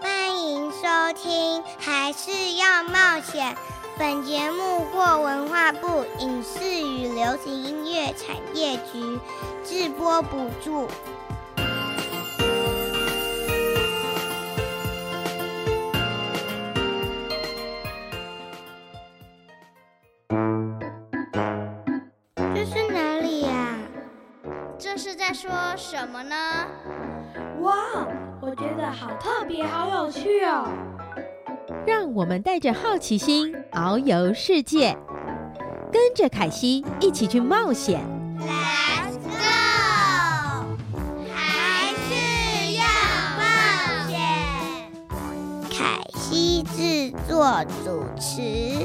欢迎收听，还是要冒险。本节目获文化部影视与流行音乐产业局直播补助。说什么呢？哇，我觉得好特别，好有趣哦！让我们带着好奇心遨游世界，跟着凯西一起去冒险。Let's go！还是要冒险。凯西制作主持。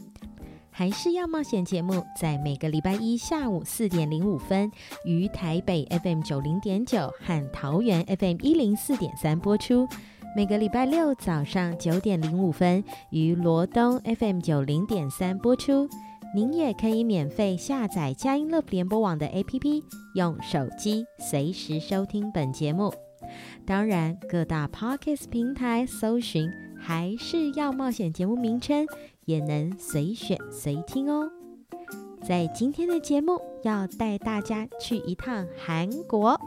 还是要冒险节目，在每个礼拜一下午四点零五分，于台北 FM 九零点九和桃园 FM 一零四点三播出；每个礼拜六早上九点零五分，于罗东 FM 九零点三播出。您也可以免费下载佳音乐联播网的 APP，用手机随时收听本节目。当然，各大 Podcast 平台搜寻“还是要冒险”节目名称。也能随选随听哦。在今天的节目，要带大家去一趟韩国。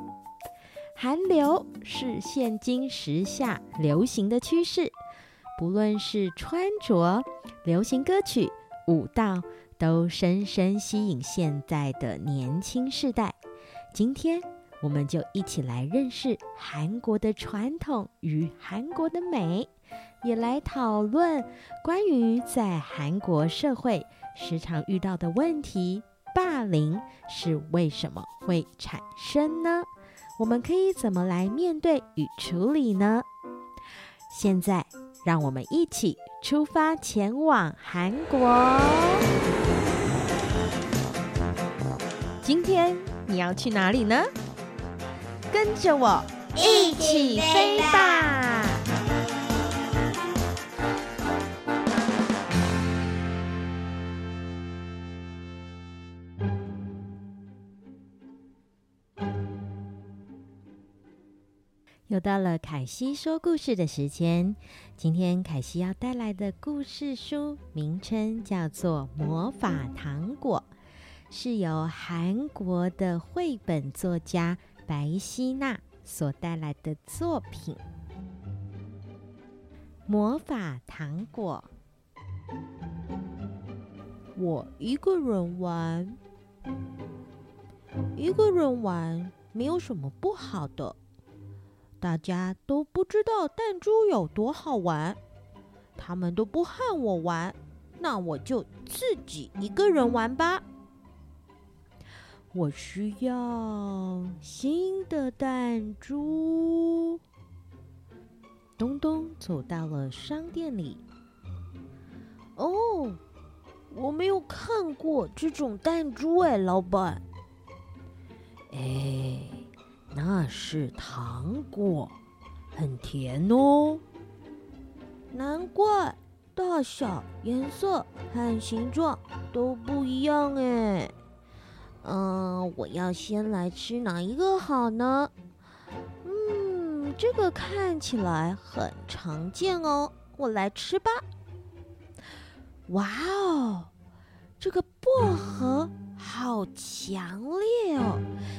韩流是现今时下流行的趋势，不论是穿着、流行歌曲、舞蹈，都深深吸引现在的年轻世代。今天，我们就一起来认识韩国的传统与韩国的美。也来讨论关于在韩国社会时常遇到的问题，霸凌是为什么会产生呢？我们可以怎么来面对与处理呢？现在，让我们一起出发前往韩国。今天你要去哪里呢？跟着我一起飞吧！又到了凯西说故事的时间。今天凯西要带来的故事书名称叫做《魔法糖果》，是由韩国的绘本作家白希娜所带来的作品。《魔法糖果》，我一个人玩，一个人玩没有什么不好的。大家都不知道弹珠有多好玩，他们都不和我玩，那我就自己一个人玩吧。我需要新的弹珠。东东走到了商店里。哦，我没有看过这种弹珠哎，老板。哎。那是糖果，很甜哦。难怪大小、颜色和形状都不一样哎。嗯，我要先来吃哪一个好呢？嗯，这个看起来很常见哦，我来吃吧。哇哦，这个薄荷。好强烈哦，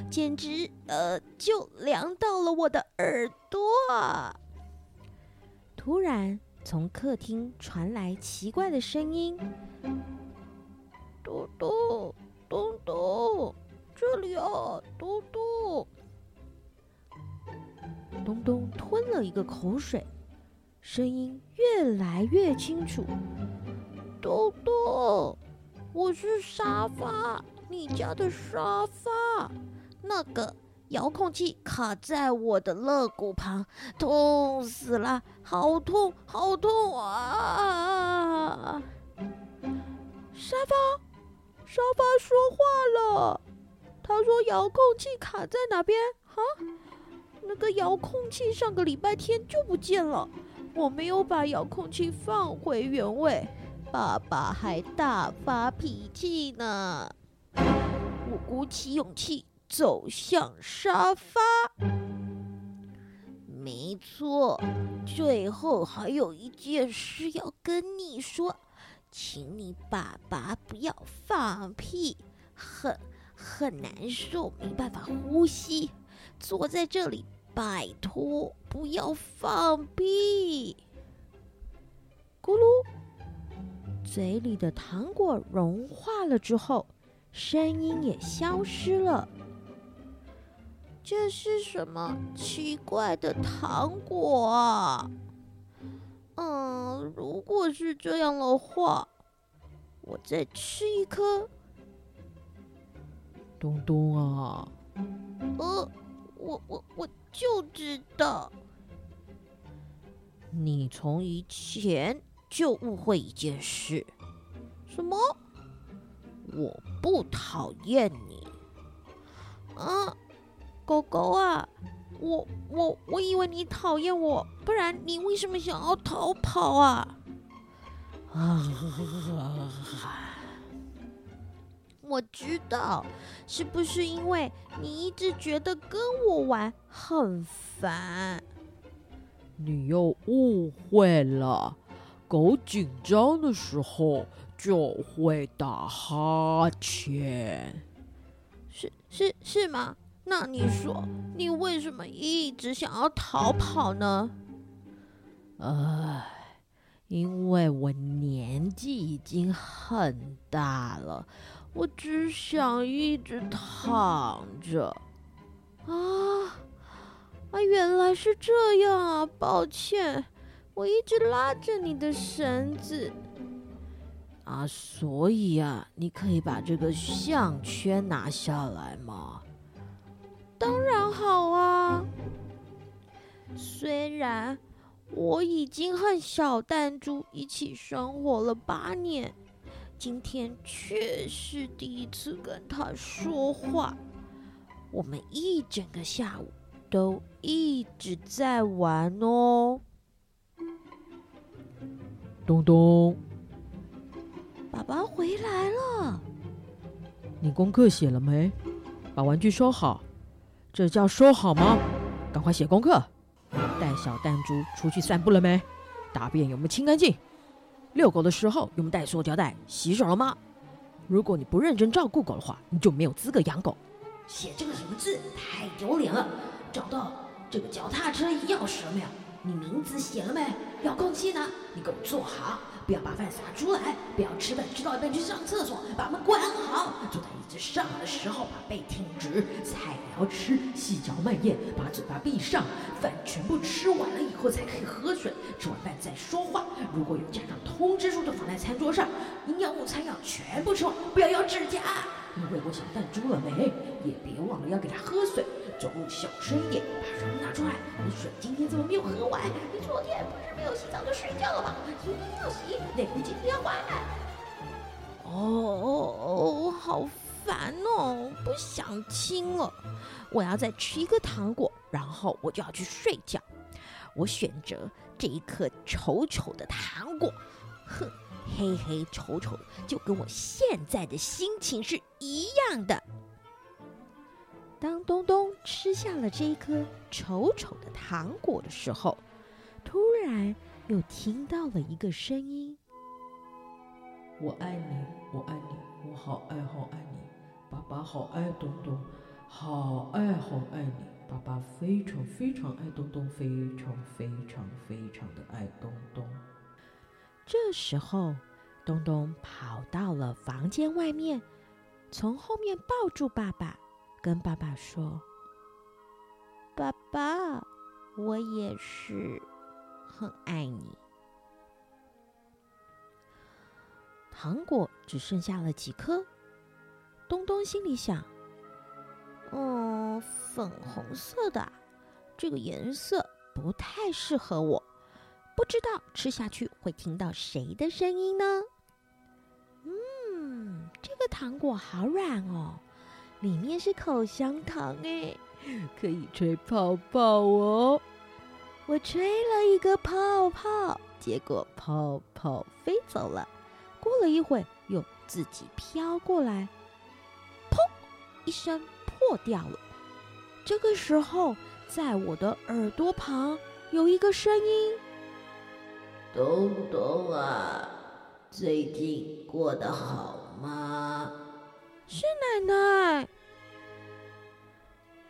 简直呃，就凉到了我的耳朵！突然，从客厅传来奇怪的声音：“嘟嘟，嘟嘟，这里啊，嘟嘟。”东东吞了一个口水，声音越来越清楚：“嘟嘟，我是沙发。”你家的沙发，那个遥控器卡在我的肋骨旁，痛死了，好痛，好痛啊！沙发，沙发说话了，他说遥控器卡在哪边？哈，那个遥控器上个礼拜天就不见了，我没有把遥控器放回原位，爸爸还大发脾气呢。我鼓起勇气。走向沙发，没错。最后还有一件事要跟你说，请你爸爸不要放屁，很很难受，没办法呼吸。坐在这里，拜托不要放屁。咕噜，嘴里的糖果融化了之后，声音也消失了。这是什么奇怪的糖果啊？嗯，如果是这样的话，我再吃一颗。东东啊，呃，我我我就知道，你从以前就误会一件事。什么？我不讨厌你。啊？狗狗啊，我我我以为你讨厌我，不然你为什么想要逃跑啊？我知道，是不是因为你一直觉得跟我玩很烦？你又误会了，狗紧张的时候就会打哈欠。是是是吗？那你说，你为什么一直想要逃跑呢？唉，因为我年纪已经很大了，我只想一直躺着。啊，啊，原来是这样啊！抱歉，我一直拉着你的绳子。啊，所以啊，你可以把这个项圈拿下来吗？当然好啊！虽然我已经和小弹珠一起生活了八年，今天却是第一次跟他说话。我们一整个下午都一直在玩哦。东东，爸爸回来了。你功课写了没？把玩具收好。这叫收好吗？赶快写功课。带小弹珠出去散步了没？大便有没有清干净？遛狗的时候有没有带塑胶袋？洗手了吗？如果你不认真照顾狗的话，你就没有资格养狗。写这个什么字？太丢脸了！找到这个脚踏车钥匙了没有？你名字写了没？遥控器呢？你给我坐好。不要把饭撒出来，不要吃饭吃到一半去？上厕所，把门关好。坐在椅子上的时候，把背挺直，菜要吃，细嚼慢咽，把嘴巴闭上。饭全部吃完了以后才可以喝水，吃完饭再说话。如果有家长通知书，就放在餐桌上。营养午餐要全部吃完，不要咬指甲。你喂过小弹珠了没？也别忘了要给他喝水。走路小声一点，把水拿出来。你水今天怎么没有喝完？你昨天不是没有洗澡就睡觉了吗？今天要洗，内裤今天要换。哦，好烦哦，不想亲了。我要再吃一个糖果，然后我就要去睡觉。我选择这一颗丑丑的糖果，哼，黑黑丑丑，就跟我现在的心情是一样的。当东东吃下了这一颗丑丑的糖果的时候，突然又听到了一个声音：“我爱你，我爱你，我好爱好爱你，爸爸好爱东东，好爱好爱你，爸爸非常非常爱东东，非常非常非常的爱东东。”这时候，东东跑到了房间外面，从后面抱住爸爸。跟爸爸说：“爸爸，我也是很爱你。”糖果只剩下了几颗，东东心里想：“嗯，粉红色的，这个颜色不太适合我。不知道吃下去会听到谁的声音呢？嗯，这个糖果好软哦，里面是口香糖诶，可以吹泡泡哦。我吹了一个泡泡，结果泡泡飞走了。过了一会，又自己飘过来，砰一声破掉了。这个时候，在我的耳朵旁有一个声音。东东啊，最近过得好吗？是奶奶。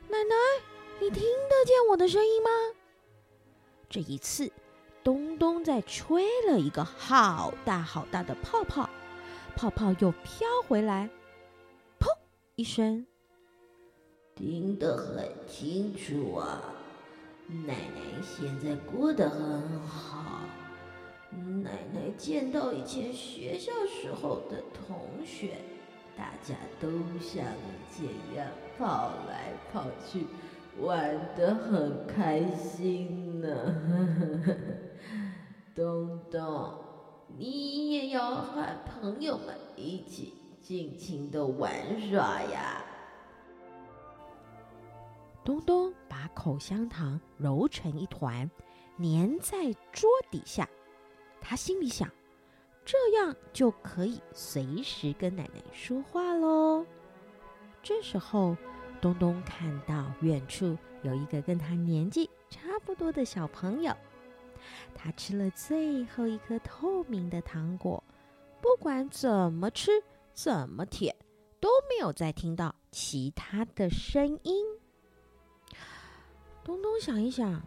奶奶，你听得见我的声音吗？这一次，东东在吹了一个好大好大的泡泡，泡泡又飘回来，砰一声，听得很清楚啊。奶奶现在过得很好。奶奶见到以前学校时候的同学，大家都像这样跑来跑去，玩得很开心呢。东东，你也要和朋友们一起尽情的玩耍呀。东东把口香糖揉成一团，粘在桌底下。他心里想，这样就可以随时跟奶奶说话喽。这时候，东东看到远处有一个跟他年纪差不多的小朋友，他吃了最后一颗透明的糖果，不管怎么吃，怎么舔，都没有再听到其他的声音。东东想一想，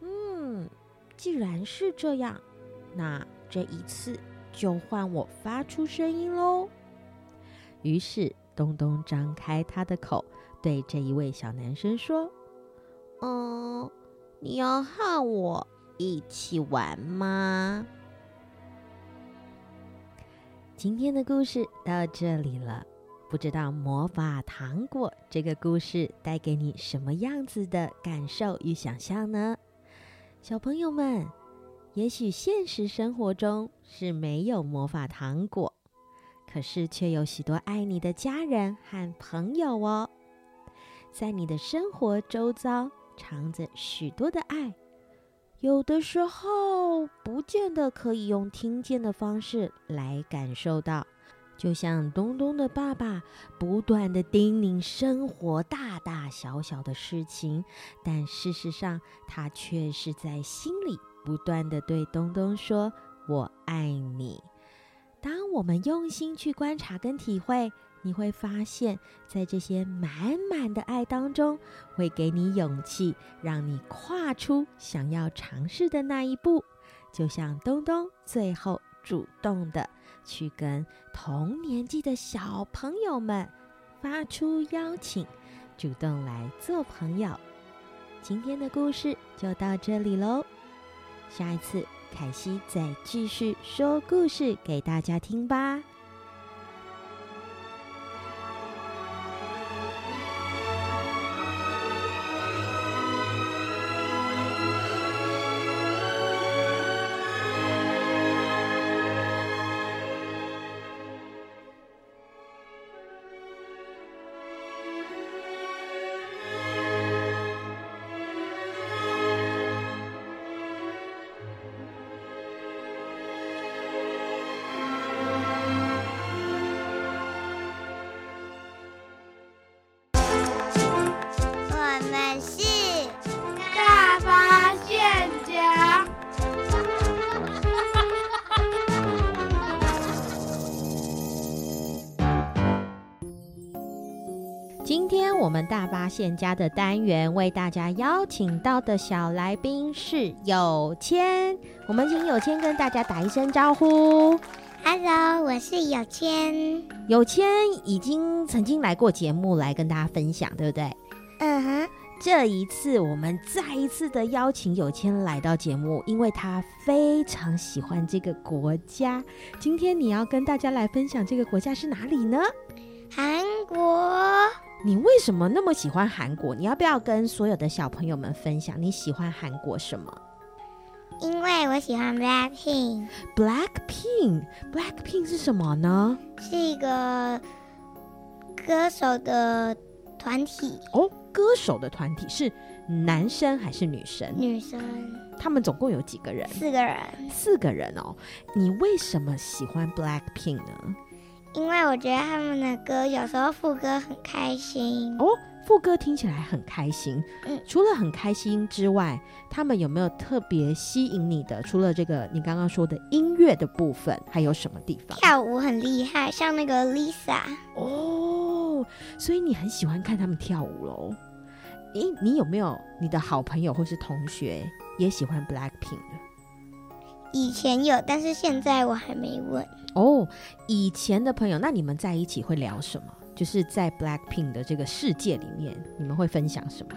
嗯，既然是这样。那这一次就换我发出声音喽。于是东东张开他的口，对这一位小男生说：“嗯，你要和我一起玩吗？”今天的故事到这里了，不知道魔法糖果这个故事带给你什么样子的感受与想象呢？小朋友们。也许现实生活中是没有魔法糖果，可是却有许多爱你的家人和朋友哦。在你的生活周遭藏着许多的爱，有的时候不见得可以用听见的方式来感受到。就像东东的爸爸不断地叮咛生活大大小小的事情，但事实上他却是在心里。不断地对东东说：“我爱你。”当我们用心去观察跟体会，你会发现在这些满满的爱当中，会给你勇气，让你跨出想要尝试的那一步。就像东东最后主动的去跟同年纪的小朋友们发出邀请，主动来做朋友。今天的故事就到这里喽。下一次，凯西再继续说故事给大家听吧。发现家的单元为大家邀请到的小来宾是有谦，我们请有谦跟大家打一声招呼。Hello，我是有谦。有谦已经曾经来过节目来跟大家分享，对不对？嗯哼。这一次我们再一次的邀请有谦来到节目，因为他非常喜欢这个国家。今天你要跟大家来分享这个国家是哪里呢？韩国。你为什么那么喜欢韩国？你要不要跟所有的小朋友们分享你喜欢韩国什么？因为我喜欢 Blackpink。Blackpink，Blackpink 是什么呢？是一个歌手的团体。哦，歌手的团体是男生还是女生？女生。他们总共有几个人？四个人。四个人哦。你为什么喜欢 Blackpink 呢？因为我觉得他们的歌有时候副歌很开心哦，副歌听起来很开心。嗯，除了很开心之外，他们有没有特别吸引你的？除了这个你刚刚说的音乐的部分，还有什么地方？跳舞很厉害，像那个 Lisa 哦，所以你很喜欢看他们跳舞喽？咦，你有没有你的好朋友或是同学也喜欢 Blackpink？以前有，但是现在我还没问。哦，以前的朋友，那你们在一起会聊什么？就是在 Blackpink 的这个世界里面，你们会分享什么？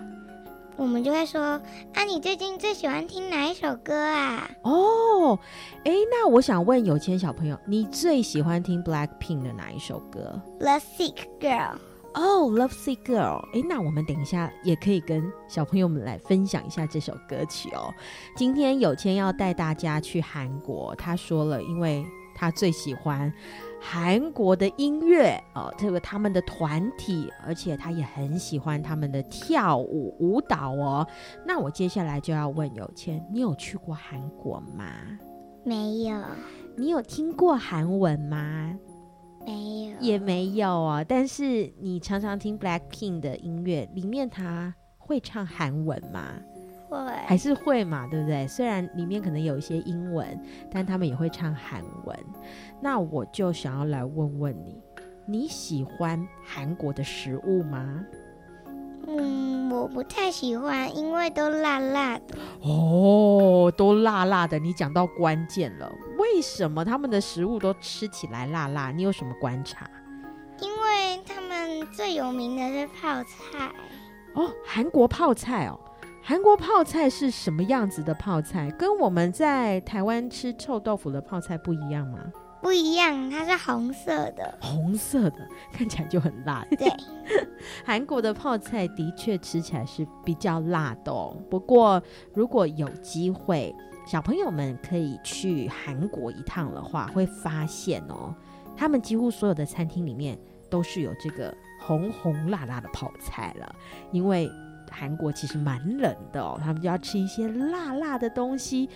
我们就会说啊，你最近最喜欢听哪一首歌啊？哦，哎，那我想问有钱小朋友，你最喜欢听 Blackpink 的哪一首歌？Love Sick Girl。哦，Love Sick Girl，哎，那我们等一下也可以跟小朋友们来分享一下这首歌曲哦。今天有谦要带大家去韩国，他说了，因为他最喜欢韩国的音乐哦，这个他们的团体，而且他也很喜欢他们的跳舞舞蹈哦。那我接下来就要问有谦，你有去过韩国吗？没有。你有听过韩文吗？没有，也没有啊。但是你常常听 Blackpink 的音乐，里面他会唱韩文吗？会，还是会嘛，对不对？虽然里面可能有一些英文，但他们也会唱韩文。那我就想要来问问你，你喜欢韩国的食物吗？嗯，我不太喜欢，因为都辣辣的。哦，都辣辣的，你讲到关键了。为什么他们的食物都吃起来辣辣？你有什么观察？因为他们最有名的是泡菜。哦，韩国泡菜哦，韩国泡菜是什么样子的泡菜？跟我们在台湾吃臭豆腐的泡菜不一样吗？不一样，它是红色的，红色的看起来就很辣。对，韩国的泡菜的确吃起来是比较辣的哦。不过如果有机会，小朋友们可以去韩国一趟的话，会发现哦，他们几乎所有的餐厅里面都是有这个红红辣辣的泡菜了，因为。韩国其实蛮冷的哦，他们就要吃一些辣辣的东西、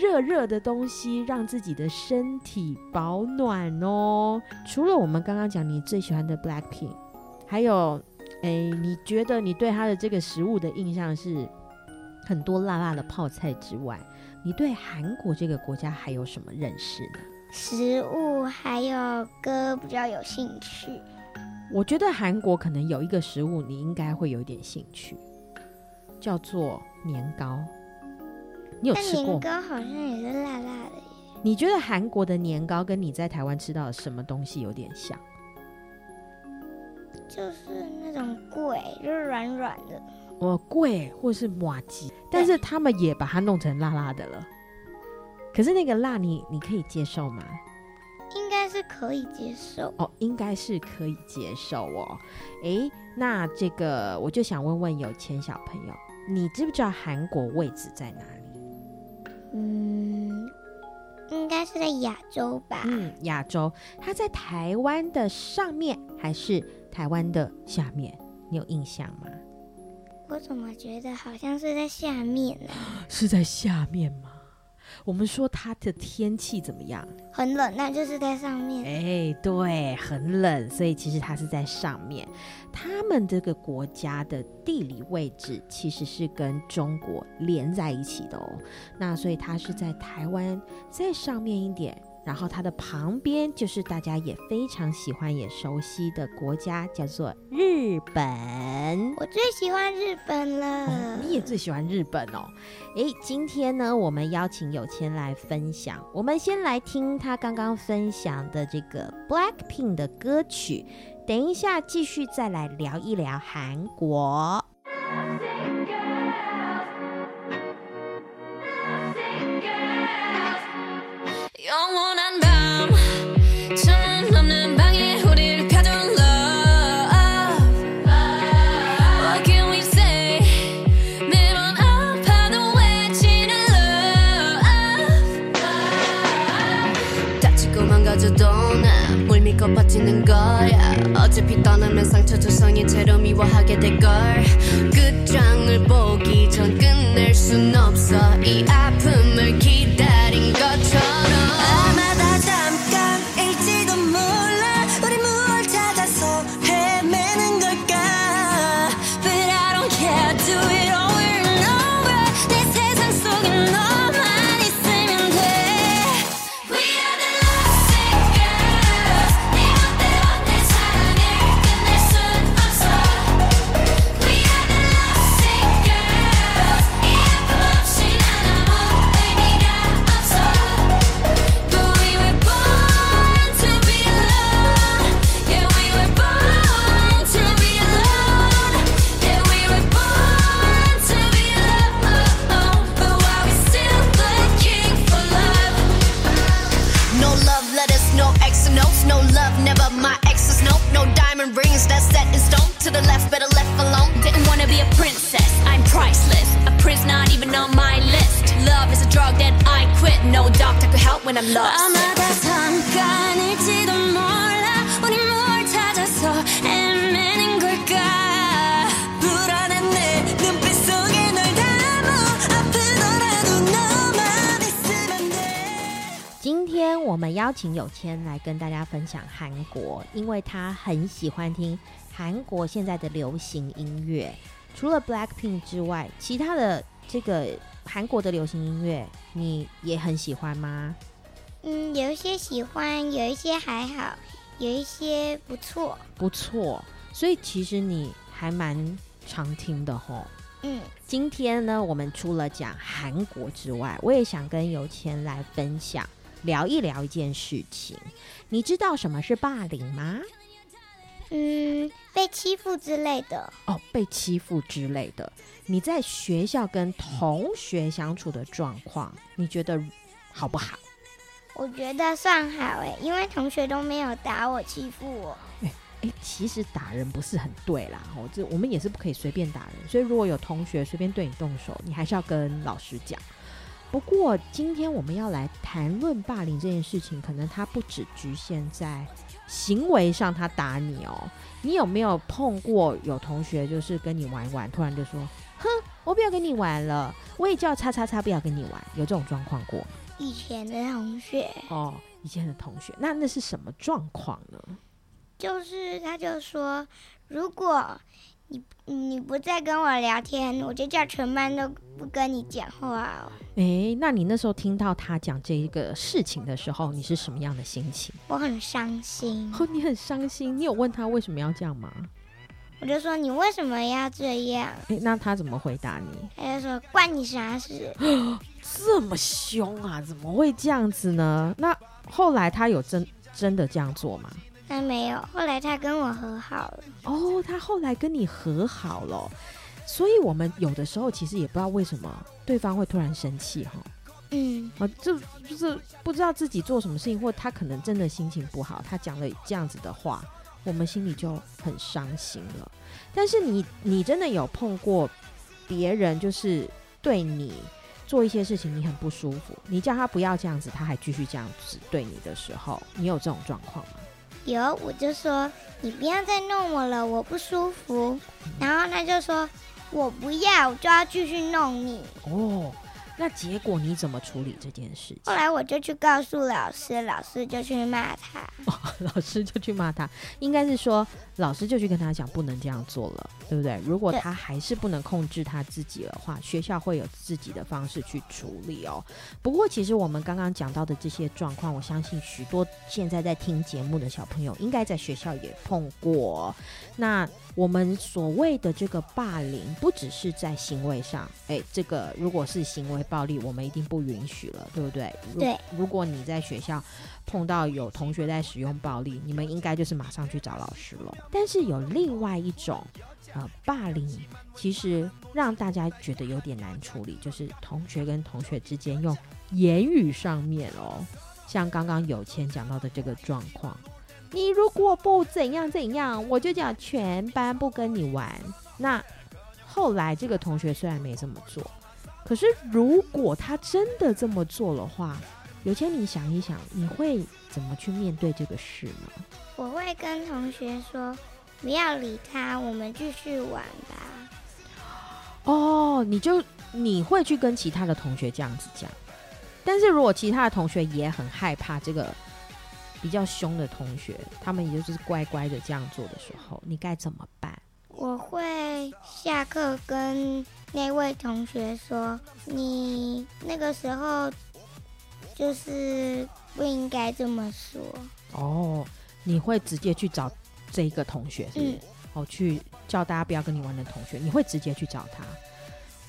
热热的东西，让自己的身体保暖哦。除了我们刚刚讲你最喜欢的 Blackpink，还有，诶，你觉得你对他的这个食物的印象是很多辣辣的泡菜之外，你对韩国这个国家还有什么认识呢？食物还有歌比较有兴趣。我觉得韩国可能有一个食物你应该会有点兴趣。叫做年糕，你有吃过？年糕好像也是辣辣的耶。你觉得韩国的年糕跟你在台湾吃到的什么东西有点像？就是那种粿，就是软软的。哦，粿或是麻糬，但是他们也把它弄成辣辣的了。可是那个辣你，你你可以接受吗？应该是可以接受哦，应该是可以接受哦。诶，那这个我就想问问有钱小朋友。你知不知道韩国位置在哪里？嗯，应该是在亚洲吧。嗯，亚洲。它在台湾的上面还是台湾的下面？你有印象吗？我怎么觉得好像是在下面呢？是在下面吗？我们说它的天气怎么样？很冷，那就是在上面。哎，对，很冷，所以其实它是在上面。他们这个国家的地理位置其实是跟中国连在一起的哦。那所以它是在台湾再上面一点。然后它的旁边就是大家也非常喜欢也熟悉的国家，叫做日本。我最喜欢日本了。哦，你也最喜欢日本哦。诶，今天呢，我们邀请有钱来分享。我们先来听他刚刚分享的这个 Blackpink 的歌曲，等一下继续再来聊一聊韩国。 걸 어차피 떠나면 상처 조성이 채로 미워하게 될걸. 끝장을 보기 전 끝낼 순 없어. 이 아픔을 기다려. 请有谦来跟大家分享韩国，因为他很喜欢听韩国现在的流行音乐。除了 Blackpink 之外，其他的这个韩国的流行音乐你也很喜欢吗？嗯，有一些喜欢，有一些还好，有一些不错。不错，所以其实你还蛮常听的吼。嗯，今天呢，我们除了讲韩国之外，我也想跟有钱来分享，聊一聊一件事情。你知道什么是霸凌吗？嗯，被欺负之类的。哦，被欺负之类的。你在学校跟同学相处的状况，你觉得好不好？我觉得算好哎，因为同学都没有打我、欺负我。哎，其实打人不是很对啦，哦，这我们也是不可以随便打人。所以如果有同学随便对你动手，你还是要跟老师讲。不过今天我们要来谈论霸凌这件事情，可能它不只局限在行为上，他打你哦。你有没有碰过有同学就是跟你玩一玩，突然就说：“哼，我不要跟你玩了，我也叫叉叉叉不要跟你玩。”有这种状况过？以前的同学哦，以前的同学，那那是什么状况呢？就是他就说，如果你你不再跟我聊天，我就叫全班都不跟你讲话哦。诶，那你那时候听到他讲这一个事情的时候，你是什么样的心情？我很伤心。哦，你很伤心。你有问他为什么要这样吗？我就说你为什么要这样？诶，那他怎么回答你？他就说关你啥事？这么凶啊？怎么会这样子呢？那后来他有真真的这样做吗？他没有，后来他跟我和好了。哦，他后来跟你和好了，所以我们有的时候其实也不知道为什么对方会突然生气哈。嗯，啊，就就是不知道自己做什么事情，或他可能真的心情不好，他讲了这样子的话，我们心里就很伤心了。但是你你真的有碰过别人就是对你做一些事情，你很不舒服，你叫他不要这样子，他还继续这样子对你的时候，你有这种状况吗？有，我就说你不要再弄我了，我不舒服。然后他就说我不要，我就要继续弄你。哦。那结果你怎么处理这件事情？后来我就去告诉老师，老师就去骂他。哦，老师就去骂他，应该是说老师就去跟他讲不能这样做了，对不对？如果他还是不能控制他自己的话，学校会有自己的方式去处理哦。不过其实我们刚刚讲到的这些状况，我相信许多现在在听节目的小朋友应该在学校也碰过。那我们所谓的这个霸凌，不只是在行为上，诶，这个如果是行为暴力，我们一定不允许了，对不对？对。如果你在学校碰到有同学在使用暴力，你们应该就是马上去找老师了。但是有另外一种，呃，霸凌其实让大家觉得有点难处理，就是同学跟同学之间用言语上面哦，像刚刚有谦讲到的这个状况。你如果不怎样怎样，我就讲全班不跟你玩。那后来这个同学虽然没这么做，可是如果他真的这么做的话，有钱，你想一想，你会怎么去面对这个事呢？我会跟同学说，不要理他，我们继续玩吧。哦，你就你会去跟其他的同学这样子讲，但是如果其他的同学也很害怕这个比较凶的同学，他们也就是乖乖的这样做的时候，你该怎么办？我会下课跟那位同学说，你那个时候就是不应该这么说。哦，你会直接去找这一个同学是不是？嗯哦，去叫大家不要跟你玩的同学，你会直接去找他。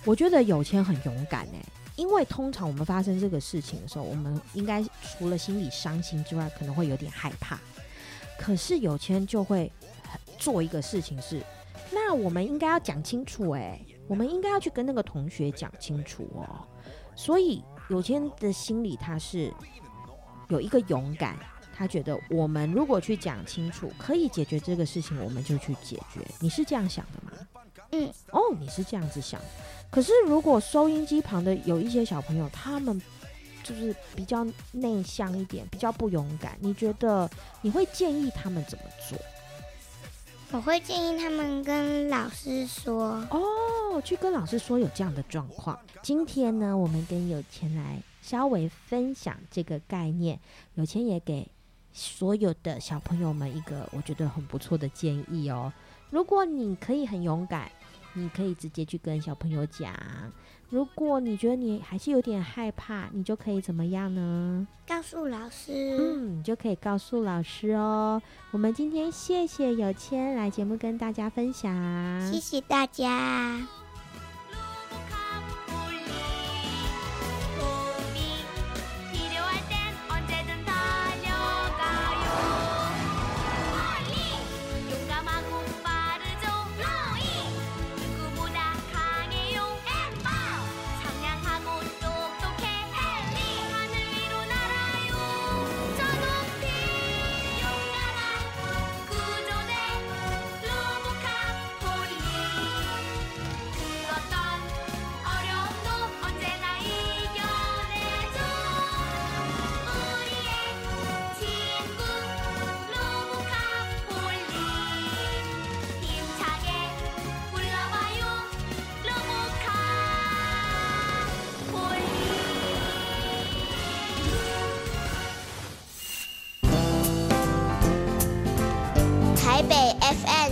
我觉得有钱很勇敢哎，因为通常我们发生这个事情的时候，我们应该除了心里伤心之外，可能会有点害怕。可是有谦就会做一个事情是，那我们应该要讲清楚哎，我们应该要去跟那个同学讲清楚哦。所以有谦的心里他是有一个勇敢。他觉得我们如果去讲清楚，可以解决这个事情，我们就去解决。你是这样想的吗？嗯，哦，你是这样子想。可是如果收音机旁的有一些小朋友，他们就是比较内向一点，比较不勇敢，你觉得你会建议他们怎么做？我会建议他们跟老师说。哦，去跟老师说有这样的状况。今天呢，我们跟有钱来稍微分享这个概念，有钱也给。所有的小朋友们，一个我觉得很不错的建议哦。如果你可以很勇敢，你可以直接去跟小朋友讲；如果你觉得你还是有点害怕，你就可以怎么样呢？告诉老师。嗯，你就可以告诉老师哦。我们今天谢谢有谦来节目跟大家分享，谢谢大家。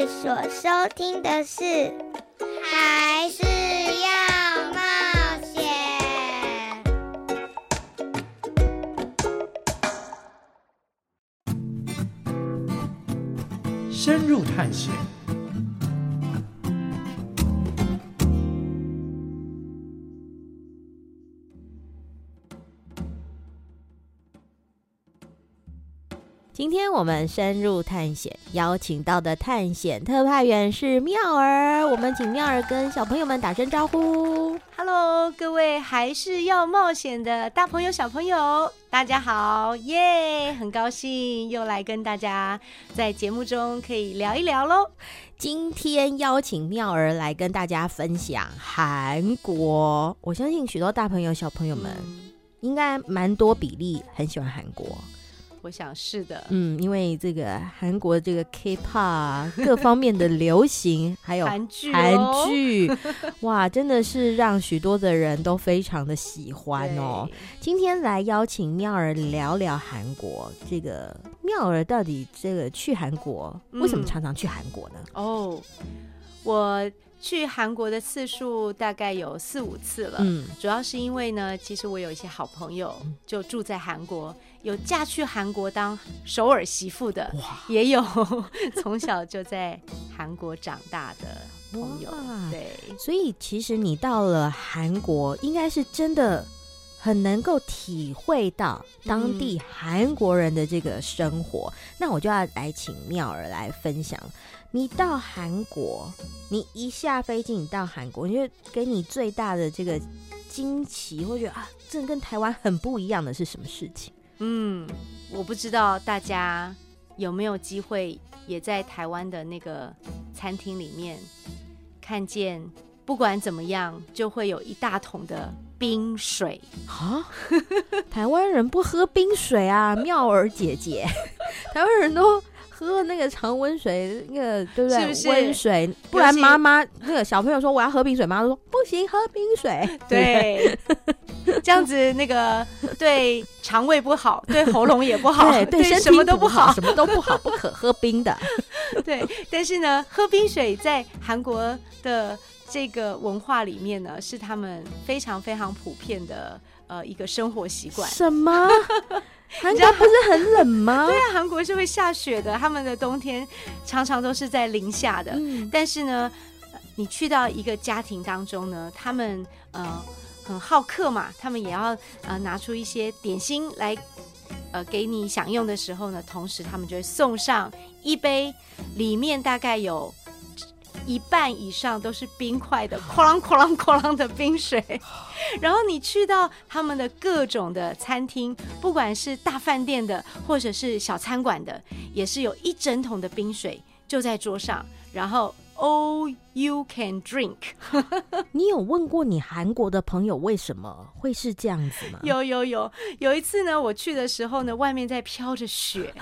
在所收听的是《还是要冒险》，深入探险。今天我们深入探险，邀请到的探险特派员是妙儿。我们请妙儿跟小朋友们打声招呼。Hello，各位还是要冒险的大朋友、小朋友，大家好，耶、yeah！很高兴又来跟大家在节目中可以聊一聊喽。今天邀请妙儿来跟大家分享韩国。我相信许多大朋友、小朋友们应该蛮多比例很喜欢韩国。我想是的，嗯，因为这个韩国这个 K-pop 各方面的流行，还有韩剧，韩剧，哇，真的是让许多的人都非常的喜欢哦。今天来邀请妙儿聊聊韩国，这个妙儿到底这个去韩国，为什么常常去韩国呢？嗯、哦，我。去韩国的次数大概有四五次了，嗯，主要是因为呢，其实我有一些好朋友就住在韩国，有嫁去韩国当首尔媳妇的，也有 从小就在韩国长大的朋友，对，所以其实你到了韩国，应该是真的很能够体会到当地韩国人的这个生活。嗯、那我就要来请妙儿来分享。你到韩国，你一下飞机，你到韩国，你就给你最大的这个惊奇，或者啊，这跟台湾很不一样的是什么事情？嗯，我不知道大家有没有机会也在台湾的那个餐厅里面看见，不管怎么样，就会有一大桶的冰水啊。台湾人不喝冰水啊，妙儿姐姐，台湾人都。喝那个常温水，那个对不对？温水，是是不然妈妈那个小朋友说我要喝冰水，妈妈说不行，喝冰水。对，这样子那个对肠胃不好，对喉咙也不好，对，对身体什么都不好，什么都不好，不可喝冰的。对，但是呢，喝冰水在韩国的这个文化里面呢，是他们非常非常普遍的呃一个生活习惯。什么？韩国不是很冷吗？对啊，韩国是会下雪的，他们的冬天常常都是在零下的。嗯、但是呢，你去到一个家庭当中呢，他们呃很好客嘛，他们也要呃拿出一些点心来呃给你享用的时候呢，同时他们就会送上一杯里面大概有一半以上都是冰块的，哐啷哐啷哐啷的冰水。然后你去到他们的各种的餐厅，不管是大饭店的，或者是小餐馆的，也是有一整桶的冰水就在桌上，然后 all you can drink。你有问过你韩国的朋友为什么会是这样子吗？有有有，有一次呢，我去的时候呢，外面在飘着雪，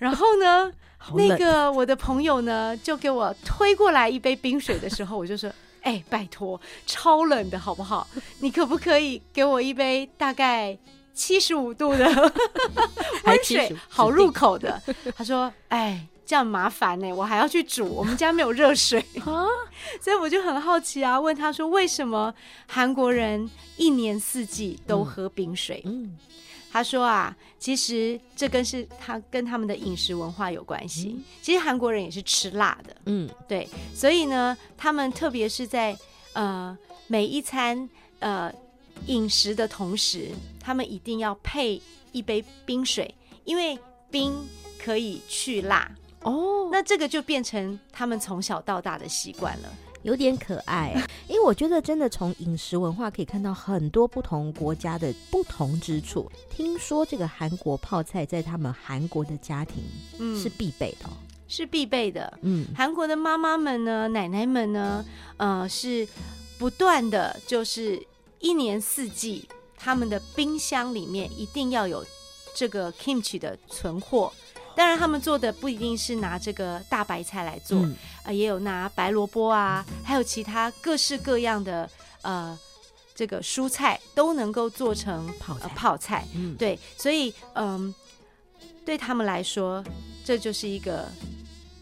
然后呢，那个我的朋友呢就给我推过来一杯冰水的时候，我就说。哎、欸，拜托，超冷的好不好？你可不可以给我一杯大概七十五度的 温水，好入口的？他说：“哎，这样麻烦呢，我还要去煮，我们家没有热水啊。”所以我就很好奇啊，问他说：“为什么韩国人一年四季都喝冰水？”嗯。嗯他说啊，其实这跟是他跟他们的饮食文化有关系。嗯、其实韩国人也是吃辣的，嗯，对，所以呢，他们特别是在呃每一餐呃饮食的同时，他们一定要配一杯冰水，因为冰可以去辣哦。那这个就变成他们从小到大的习惯了。有点可爱，因为我觉得真的从饮食文化可以看到很多不同国家的不同之处。听说这个韩国泡菜在他们韩国的家庭是必备的，哦，是必备的。嗯，韩国的妈妈们呢，奶奶们呢，呃，是不断的，就是一年四季，他们的冰箱里面一定要有这个 kimchi 的存货。当然，他们做的不一定是拿这个大白菜来做，啊、嗯呃，也有拿白萝卜啊，还有其他各式各样的呃这个蔬菜都能够做成泡菜。呃、泡菜，嗯，对，所以嗯、呃，对他们来说，这就是一个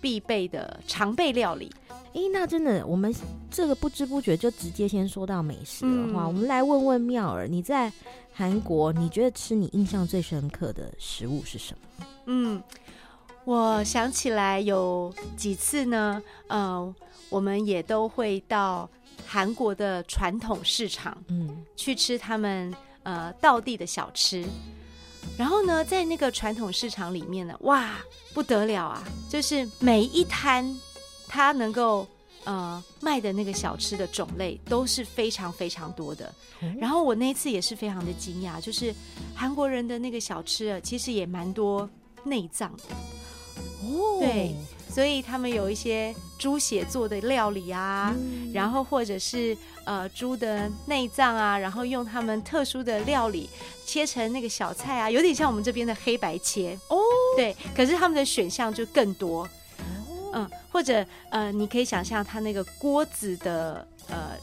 必备的常备料理。诶，那真的，我们这个不知不觉就直接先说到美食的话，嗯、我们来问问妙儿，你在韩国，你觉得吃你印象最深刻的食物是什么？嗯。我想起来有几次呢，呃，我们也都会到韩国的传统市场，嗯，去吃他们呃道地的小吃。然后呢，在那个传统市场里面呢，哇，不得了啊！就是每一摊它能够呃卖的那个小吃的种类都是非常非常多的。然后我那一次也是非常的惊讶，就是韩国人的那个小吃啊，其实也蛮多内脏的。哦，对，所以他们有一些猪血做的料理啊，嗯、然后或者是呃猪的内脏啊，然后用他们特殊的料理切成那个小菜啊，有点像我们这边的黑白切哦。对，可是他们的选项就更多，哦、嗯，或者呃，你可以想象他那个锅子的呃。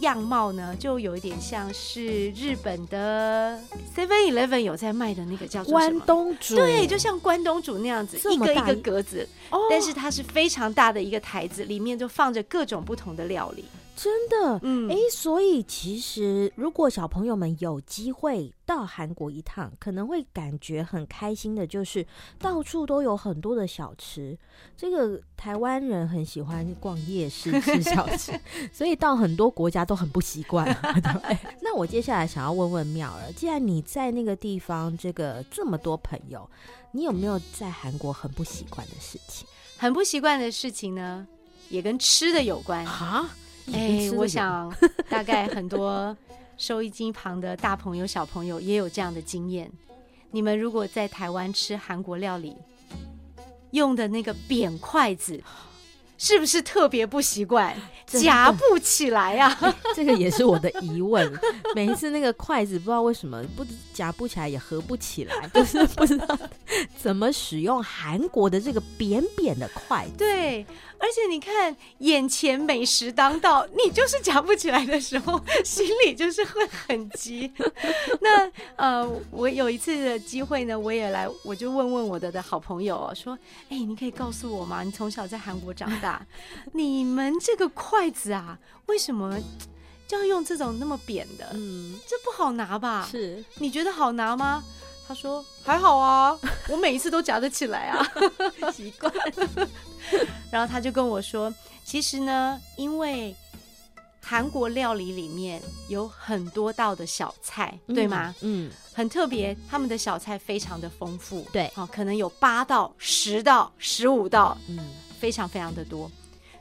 样貌呢，就有一点像是日本的 Seven Eleven 有在卖的那个叫做？关东煮。对，就像关东煮那样子，一个一个格子，哦、但是它是非常大的一个台子，里面就放着各种不同的料理。真的，嗯，哎，所以其实如果小朋友们有机会到韩国一趟，可能会感觉很开心的，就是到处都有很多的小吃。这个台湾人很喜欢逛夜市吃小吃，所以到很多国家都很不习惯。对，那我接下来想要问问妙儿，既然你在那个地方，这个这么多朋友，你有没有在韩国很不习惯的事情？很不习惯的事情呢，也跟吃的有关啊。哎，我想 大概很多收音机旁的大朋友、小朋友也有这样的经验。你们如果在台湾吃韩国料理，用的那个扁筷子，是不是特别不习惯？夹不起来呀、这个也是我的疑问。每一次那个筷子不知道为什么不夹不起来，也合不起来，就是不知道怎么使用韩国的这个扁扁的筷子。对，而且你看眼前美食当道，你就是夹不起来的时候，心里就是会很急。那呃，我有一次的机会呢，我也来，我就问问我的的好朋友说：“哎，你可以告诉我吗？你从小在韩国长大，你们这个筷筷子啊，为什么就要用这种那么扁的？嗯，这不好拿吧？是，你觉得好拿吗？他说还好啊，我每一次都夹得起来啊，习惯。然后他就跟我说，其实呢，因为韩国料理里面有很多道的小菜，嗯、对吗？嗯，很特别，他们的小菜非常的丰富，对，哦，可能有八道、十道、十五道，嗯，非常非常的多。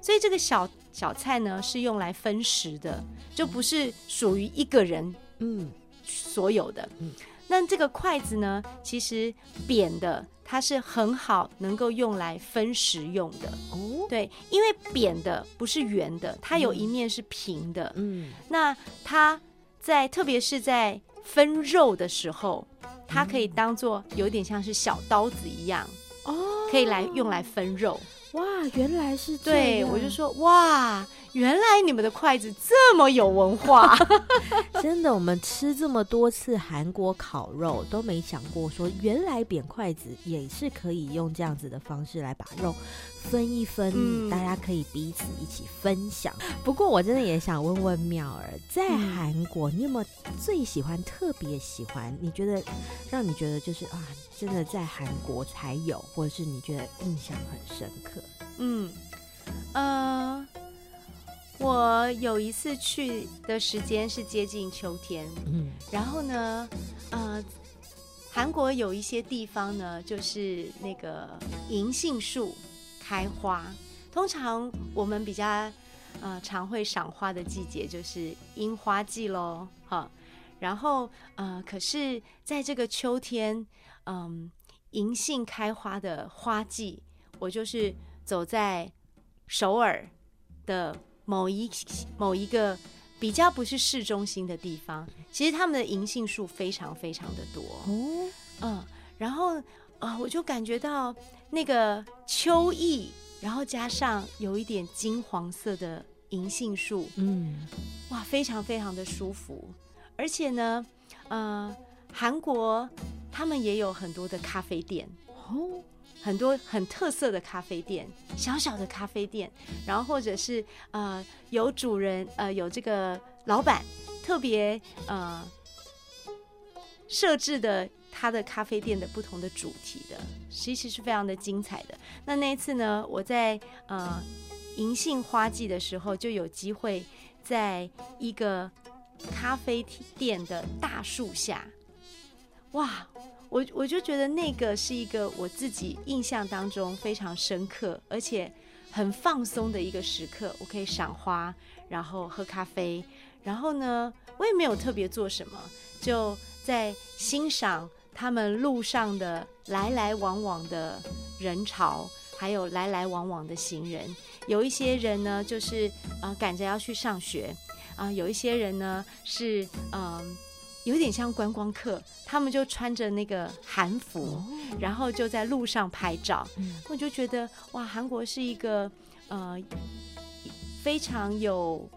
所以这个小小菜呢，是用来分食的，就不是属于一个人嗯所有的。嗯，那这个筷子呢，其实扁的，它是很好能够用来分食用的。哦，对，因为扁的不是圆的，它有一面是平的。嗯，那它在特别是在分肉的时候，它可以当做有点像是小刀子一样哦，可以来用来分肉。哇，原来是这样。对，我就说哇，原来你们的筷子这么有文化，真的。我们吃这么多次韩国烤肉，都没想过说原来扁筷子也是可以用这样子的方式来把肉分一分，嗯、大家可以彼此一起分享。不过我真的也想问问妙儿，在韩国你有没有最喜欢、特别喜欢？你觉得让你觉得就是啊，真的在韩国才有，或者是你觉得印象很深刻？嗯，呃，我有一次去的时间是接近秋天，嗯，然后呢，呃，韩国有一些地方呢，就是那个银杏树开花，通常我们比较呃常会赏花的季节就是樱花季喽，哈，然后呃，可是在这个秋天，嗯，银杏开花的花季，我就是。走在首尔的某一某一个比较不是市中心的地方，其实他们的银杏树非常非常的多。哦，嗯，然后啊、呃，我就感觉到那个秋意，然后加上有一点金黄色的银杏树，嗯，哇，非常非常的舒服，而且呢，呃，韩国他们也有很多的咖啡店。哦。很多很特色的咖啡店，小小的咖啡店，然后或者是呃有主人呃有这个老板特别呃设置的他的咖啡店的不同的主题的，其实是非常的精彩的。那那一次呢，我在呃银杏花季的时候，就有机会在一个咖啡店的大树下，哇！我我就觉得那个是一个我自己印象当中非常深刻，而且很放松的一个时刻。我可以赏花，然后喝咖啡，然后呢，我也没有特别做什么，就在欣赏他们路上的来来往往的人潮，还有来来往往的行人。有一些人呢，就是啊、赶着要去上学啊、有一些人呢，是嗯。有点像观光客，他们就穿着那个韩服，然后就在路上拍照。我就觉得哇，韩国是一个呃非常有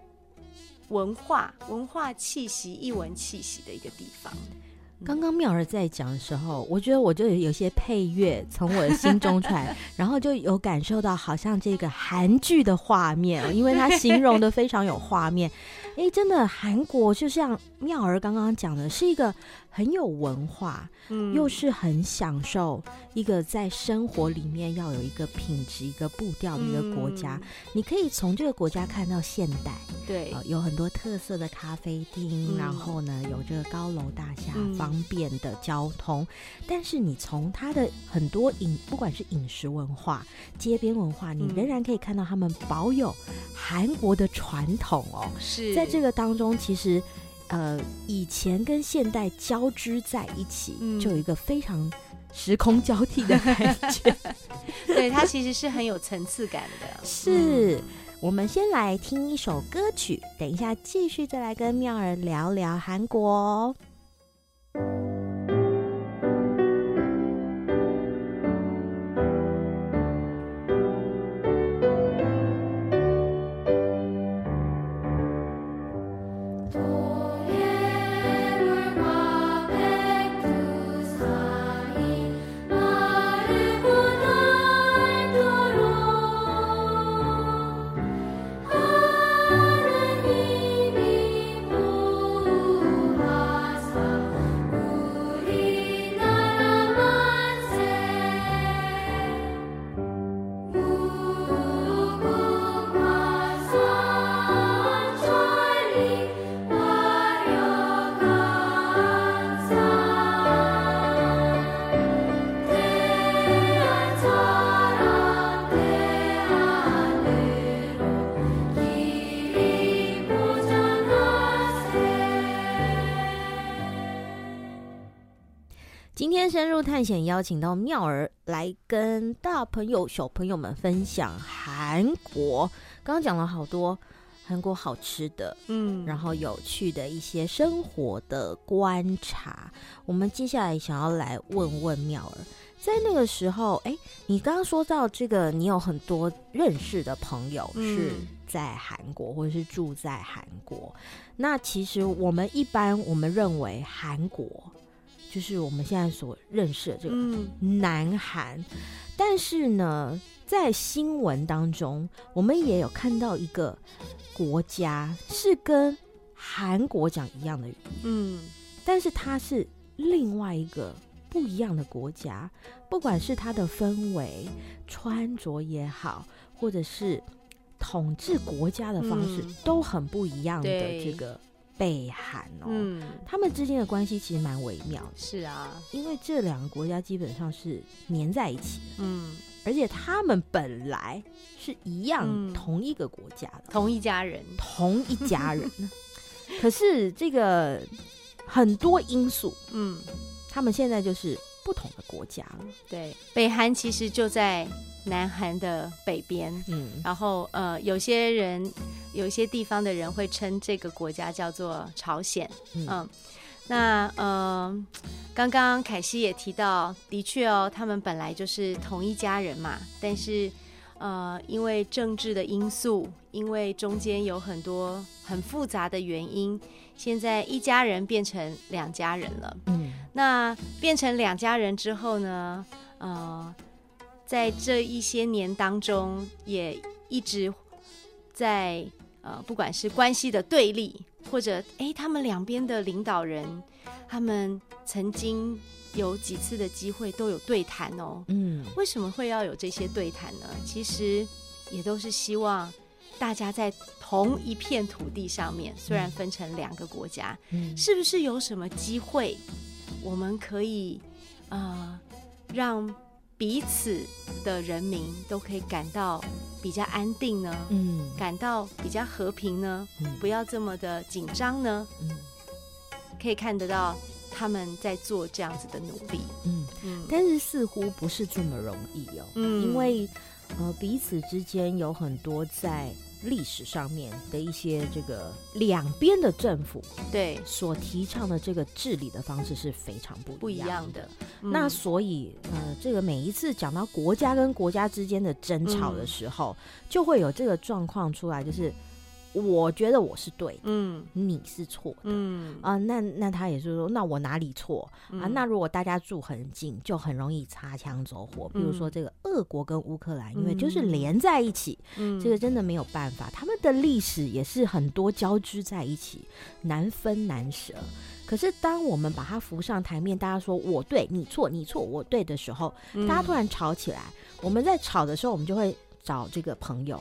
文化、文化气息、艺文气息的一个地方。刚刚妙儿在讲的时候，我觉得我就有些配乐从我的心中出来，然后就有感受到好像这个韩剧的画面，因为它形容的非常有画面。哎，真的，韩国就像妙儿刚刚讲的，是一个很有文化，嗯，又是很享受一个在生活里面要有一个品质、一个步调的一个国家。嗯、你可以从这个国家看到现代，对、呃，有很多特色的咖啡厅，嗯、然后呢，有这个高楼大厦、嗯，方便的交通。但是你从它的很多饮，不管是饮食文化、街边文化，你仍然可以看到他们保有韩国的传统哦，是。在。这个当中，其实，呃，以前跟现代交织在一起，嗯，就有一个非常时空交替的感觉。对，它其实是很有层次感的。是、嗯、我们先来听一首歌曲，等一下继续再来跟妙儿聊聊韩国。深入探险，邀请到妙儿来跟大朋友、小朋友们分享韩国。刚刚讲了好多韩国好吃的，嗯，然后有趣的一些生活的观察。我们接下来想要来问问妙儿，在那个时候，哎，你刚刚说到这个，你有很多认识的朋友是在韩国，或者是住在韩国。那其实我们一般我们认为韩国。就是我们现在所认识的这个南韩，嗯，但是呢，在新闻当中，我们也有看到一个国家是跟韩国讲一样的语言，嗯，但是它是另外一个不一样的国家，不管是它的氛围、穿着也好，或者是统治国家的方式，嗯，都很不一样的这个。北韩哦，嗯，他们之间的关系其实蛮微妙的。是啊，因为这两个国家基本上是粘在一起的，嗯，而且他们本来是一样、嗯、同一个国家的，同一家人，同一家人。可是这个很多因素，嗯，他们现在就是不同的国家了。对，北韩其实就在。南韩的北边，嗯，然后呃，有些人，有些地方的人会称这个国家叫做朝鲜，嗯，嗯，那呃，刚刚凯西也提到，的确哦，他们本来就是同一家人嘛，但是呃，因为政治的因素，因为中间有很多很复杂的原因，现在一家人变成两家人了，嗯，那变成两家人之后呢，呃。在这一些年当中，也一直在呃，不管是关系的对立，或者哎，他们两边的领导人，他们曾经有几次的机会都有对谈哦。嗯，为什么会要有这些对谈呢？其实也都是希望大家在同一片土地上面，虽然分成两个国家，嗯，是不是有什么机会，我们可以呃让。彼此的人民都可以感到比较安定呢，嗯，感到比较和平呢，嗯，不要这么的紧张呢，嗯，可以看得到他们在做这样子的努力，嗯。嗯，但是似乎不是这么容易哦，嗯，因为呃彼此之间有很多在。历史上面的一些这个两边的政府对。所提倡的这个治理的方式是非常不不一样的。嗯、那所以呃，这个每一次讲到国家跟国家之间的争吵的时候，嗯、就会有这个状况出来，就是我觉得我是对的，嗯你是错的，嗯啊、那那他也是说，那我哪里错、啊？嗯那如果大家住很近，就很容易擦枪走火。比如说这个俄国跟乌克兰，因为就是连在一起，嗯这个真的没有办法。他们的历史也是很多交织在一起，难分难舍。可是当我们把它扶上台面，大家说我对你错，你错我对的时候，大家突然吵起来。我们在吵的时候，我们就会找这个朋友，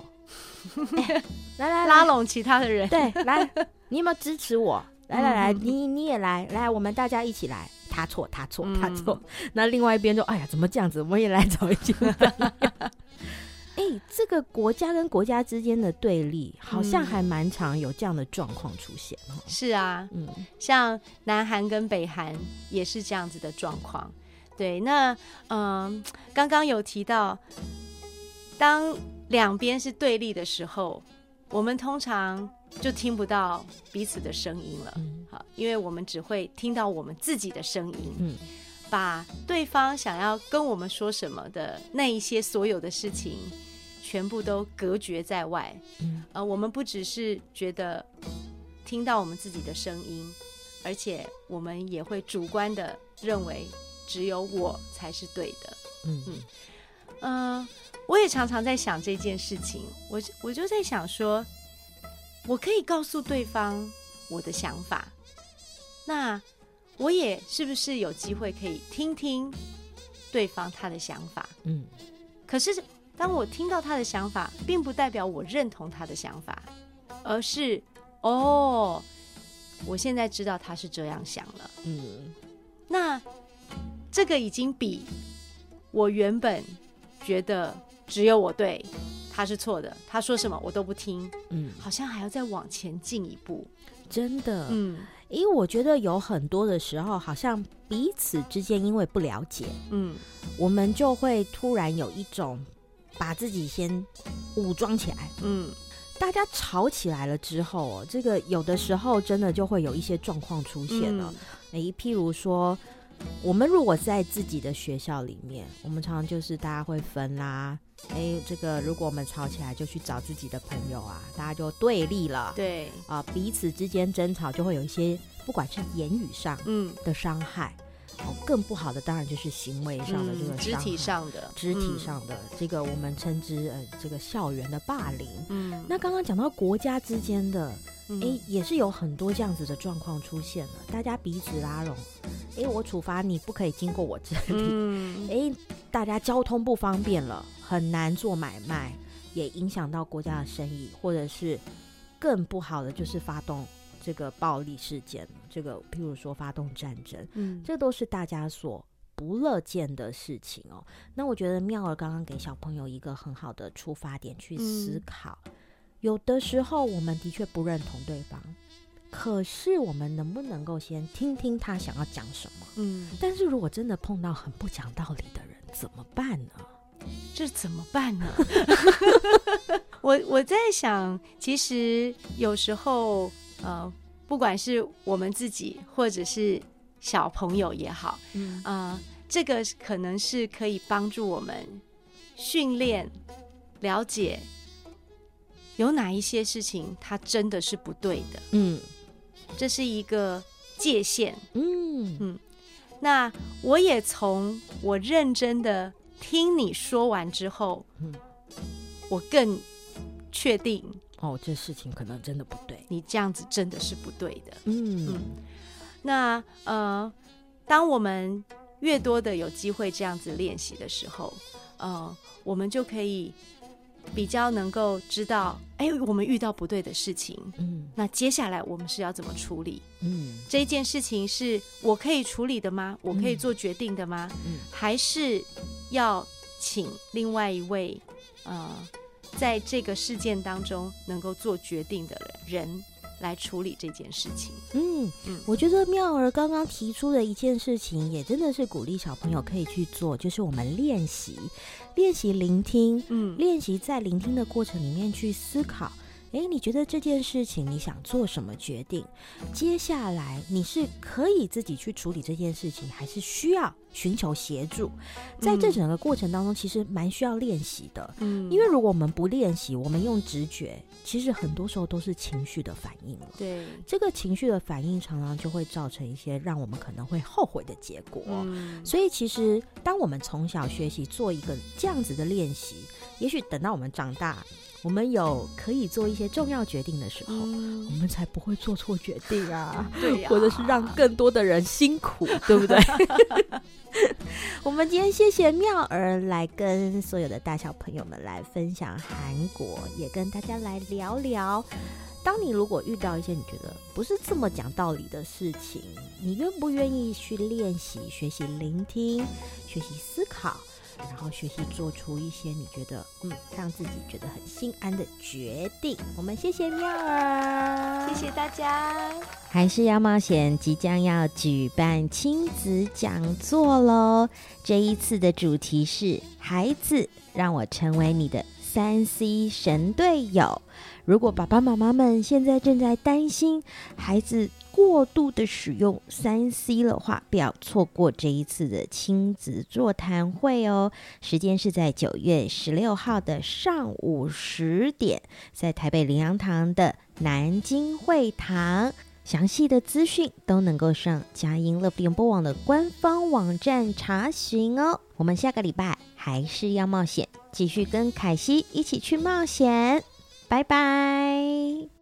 哎 来来来拉拢其他的人，对，来，你有没有支持我？来来来，嗯你你也来，来，我们大家一起来。他错，他错，他错。嗯那另外一边就，哎呀，怎么这样子？我也来找一群朋友。哎，这个国家跟国家之间的对立，好像还蛮常有这样的状况出现哦。是啊，嗯像南韩跟北韩也是这样子的状况。对，那嗯，刚刚有提到，当两边是对立的时候，我们通常就听不到彼此的声音了。嗯好，因为我们只会听到我们自己的声音，嗯把对方想要跟我们说什么的那一些所有的事情，全部都隔绝在外。嗯呃，我们不只是觉得听到我们自己的声音，而且我们也会主观的认为只有我才是对的。嗯嗯嗯，我也常常在想这件事情，我我就在想说，我可以告诉对方我的想法，那我也是不是有机会可以听听对方他的想法？嗯可是当我听到他的想法，并不代表我认同他的想法，而是哦，我现在知道他是这样想了。嗯那这个已经比我原本觉得只有我对，他是错的，他说什么我都不听，嗯，好像还要再往前进一步。真的，嗯。因为我觉得有很多的时候，好像彼此之间因为不了解，嗯。我们就会突然有一种把自己先武装起来。嗯。大家吵起来了之后哦，这个有的时候真的就会有一些状况出现了。诶，譬如说，我们如果在自己的学校里面，我们常常就是大家会分啦。诶，这个如果我们吵起来，就去找自己的朋友啊，大家就对立了。对，啊，彼此之间争吵就会有一些，不管是言语上嗯，的伤害，哦，更不好的当然就是行为上的这个肢体上的，肢体上的、这个我们称之呃这个校园的霸凌。嗯，那刚刚讲到国家之间的，嗯。诶，也是有很多这样子的状况出现了，大家彼此拉拢，诶，我处罚你不可以经过我这里，嗯。诶，大家交通不方便了，很难做买卖，也影响到国家的生意，或者是更不好的就是发动这个暴力事件，这个譬如说发动战争，嗯这都是大家所不乐见的事情哦。那我觉得妙儿刚刚给小朋友一个很好的出发点去思考，有的时候我们的确不认同对方，可是我们能不能够先听听他想要讲什么？嗯，但是如果真的碰到很不讲道理的人，怎么办呢？这怎么办呢？我我在想，其实有时候，呃，不管是我们自己，或者是小朋友也好，嗯。啊、这个可能是可以帮助我们训练、了解有哪一些事情它真的是不对的，嗯。这是一个界限。嗯。那我也从我认真的听你说完之后，嗯。我更确定哦，这事情可能真的不对。你这样子真的是不对的。嗯那呃，当我们越多的有机会这样子练习的时候，呃，我们就可以比较能够知道，哎，我们遇到不对的事情，嗯那接下来我们是要怎么处理？嗯这件事情是我可以处理的吗？我可以做决定的吗？嗯还是要请另外一位呃，在这个事件当中能够做决定的人来处理这件事情？嗯嗯我觉得妙儿刚刚提出的一件事情，也真的是鼓励小朋友可以去做，就是我们练习练习聆听，嗯练习在聆听的过程里面去思考，诶，你觉得这件事情你想做什么决定？接下来你是可以自己去处理这件事情，还是需要寻求协助？在这整个过程当中，其实蛮需要练习的。嗯，因为如果我们不练习，我们用直觉，其实很多时候都是情绪的反应了。对，这个情绪的反应常常就会造成一些让我们可能会后悔的结果。嗯，所以其实当我们从小学习做一个这样子的练习，也许等到我们长大。我们有可以做一些重要决定的时候，嗯、我们才不会做错决定啊，对或者是让更多的人辛苦，对不对？我们今天谢谢妙儿来跟所有的大小朋友们来分享韩国，也跟大家来聊聊。当你如果遇到一些你觉得不是这么讲道理的事情，你愿不愿意去练习、学习聆听、学习思考？然后学习做出一些你觉得嗯，让自己觉得很心安的决定。我们谢谢妙儿，谢谢大家。还是要冒险即将要举办亲子讲座喽！这一次的主题是孩子，让我成为你的三 C 神队友。如果爸爸妈妈们现在正在担心孩子，过度的使用三 C 的话，不要错过这一次的亲子座谈会哦。时间是在九月十六号的上午十点，在台北灵粮堂的南京会堂。详细的资讯都能够上佳音乐联播网的官方网站查询哦。我们下个礼拜还是要冒险，继续跟凯西一起去冒险。拜拜。